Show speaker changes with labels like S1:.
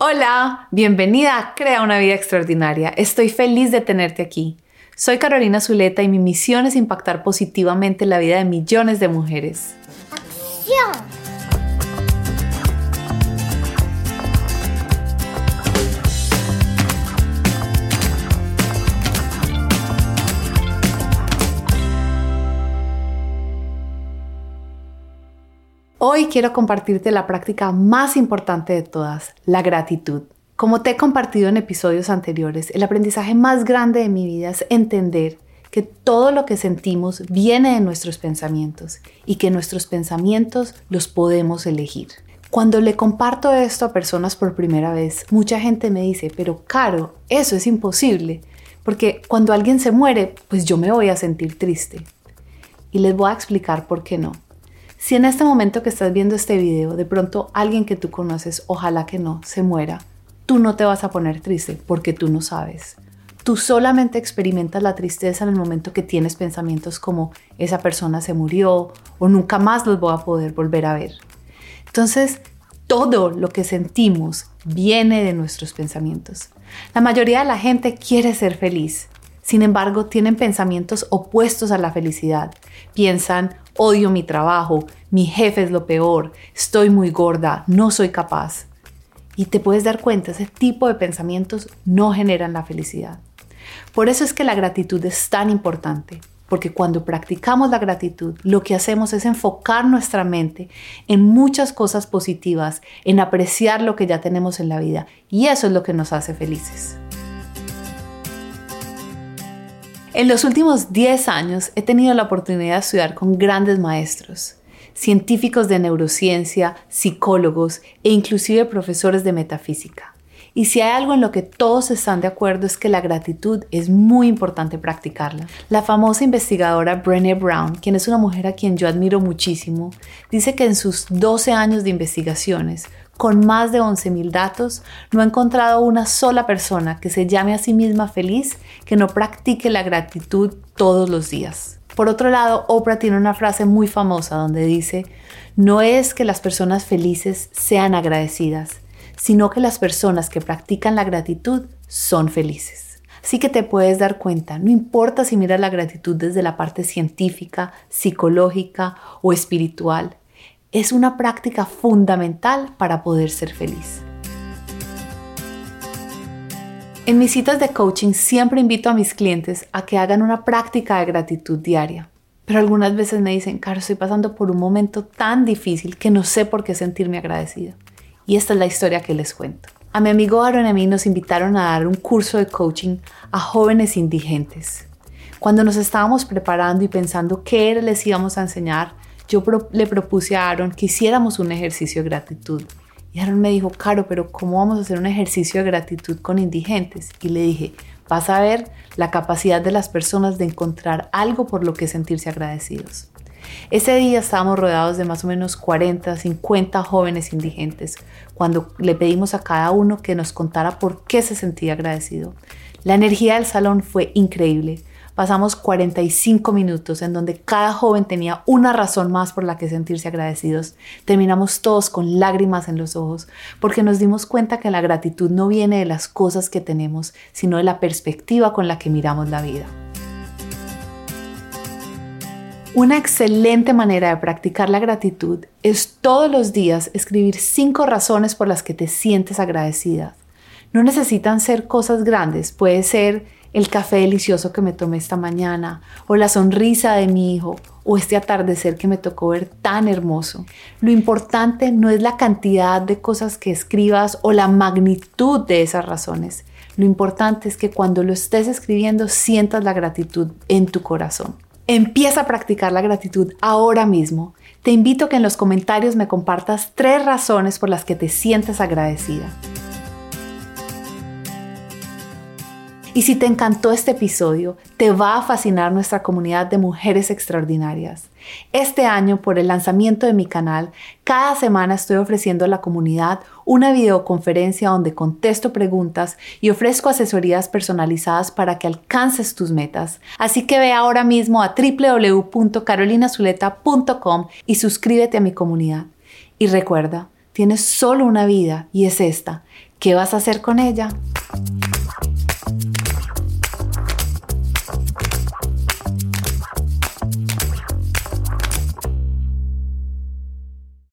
S1: Hola, bienvenida a Crea una vida extraordinaria. Estoy feliz de tenerte aquí. Soy Carolina Zuleta y mi misión es impactar positivamente la vida de millones de mujeres. ¡Acción! Hoy quiero compartirte la práctica más importante de todas, la gratitud. Como te he compartido en episodios anteriores, el aprendizaje más grande de mi vida es entender que todo lo que sentimos viene de nuestros pensamientos y que nuestros pensamientos los podemos elegir. Cuando le comparto esto a personas por primera vez, mucha gente me dice, pero Caro, eso es imposible, porque cuando alguien se muere, pues yo me voy a sentir triste. Y les voy a explicar por qué no. Si en este momento que estás viendo este video, de pronto alguien que tú conoces, ojalá que no, se muera, tú no te vas a poner triste porque tú no sabes. Tú solamente experimentas la tristeza en el momento que tienes pensamientos como esa persona se murió o nunca más los voy a poder volver a ver. Entonces, todo lo que sentimos viene de nuestros pensamientos. La mayoría de la gente quiere ser feliz, sin embargo, tienen pensamientos opuestos a la felicidad. Piensan, odio mi trabajo, mi jefe es lo peor, estoy muy gorda, no soy capaz. Y te puedes dar cuenta, ese tipo de pensamientos no generan la felicidad. Por eso es que la gratitud es tan importante, porque cuando practicamos la gratitud, lo que hacemos es enfocar nuestra mente en muchas cosas positivas, en apreciar lo que ya tenemos en la vida, y eso es lo que nos hace felices. En los últimos 10 años he tenido la oportunidad de estudiar con grandes maestros, científicos de neurociencia, psicólogos e inclusive profesores de metafísica. Y si hay algo en lo que todos están de acuerdo es que la gratitud es muy importante practicarla. La famosa investigadora Brené Brown, quien es una mujer a quien yo admiro muchísimo, dice que en sus 12 años de investigaciones con más de 11.000 datos, no ha encontrado una sola persona que se llame a sí misma feliz que no practique la gratitud todos los días. Por otro lado, Oprah tiene una frase muy famosa donde dice, no es que las personas felices sean agradecidas, sino que las personas que practican la gratitud son felices. Así que te puedes dar cuenta, no importa si miras la gratitud desde la parte científica, psicológica o espiritual, es una práctica fundamental para poder ser feliz. En mis citas de coaching siempre invito a mis clientes a que hagan una práctica de gratitud diaria. Pero algunas veces me dicen, Caro, estoy pasando por un momento tan difícil que no sé por qué sentirme agradecida. Y esta es la historia que les cuento. A mi amigo Aaron y a mí nos invitaron a dar un curso de coaching a jóvenes indigentes. Cuando nos estábamos preparando y pensando qué les íbamos a enseñar, yo le propuse a Aaron que hiciéramos un ejercicio de gratitud. Y Aaron me dijo, Caro, pero ¿cómo vamos a hacer un ejercicio de gratitud con indigentes? Y le dije, vas a ver la capacidad de las personas de encontrar algo por lo que sentirse agradecidos. Ese día estábamos rodeados de más o menos 40, 50 jóvenes indigentes, cuando le pedimos a cada uno que nos contara por qué se sentía agradecido. La energía del salón fue increíble. Pasamos 45 minutos en donde cada joven tenía una razón más por la que sentirse agradecidos. Terminamos todos con lágrimas en los ojos porque nos dimos cuenta que la gratitud no viene de las cosas que tenemos, sino de la perspectiva con la que miramos la vida. Una excelente manera de practicar la gratitud es todos los días escribir cinco razones por las que te sientes agradecida. No necesitan ser cosas grandes, puede ser el café delicioso que me tomé esta mañana, o la sonrisa de mi hijo, o este atardecer que me tocó ver tan hermoso. Lo importante no es la cantidad de cosas que escribas o la magnitud de esas razones. Lo importante es que cuando lo estés escribiendo sientas la gratitud en tu corazón. Empieza a practicar la gratitud ahora mismo. Te invito a que en los comentarios me compartas tres razones por las que te sientes agradecida. Y si te encantó este episodio, te va a fascinar nuestra comunidad de mujeres extraordinarias. Este año, por el lanzamiento de mi canal, cada semana estoy ofreciendo a la comunidad una videoconferencia donde contesto preguntas y ofrezco asesorías personalizadas para que alcances tus metas. Así que ve ahora mismo a www.carolinazuleta.com y suscríbete a mi comunidad. Y recuerda, tienes solo una vida y es esta ¿Qué vas a hacer con ella?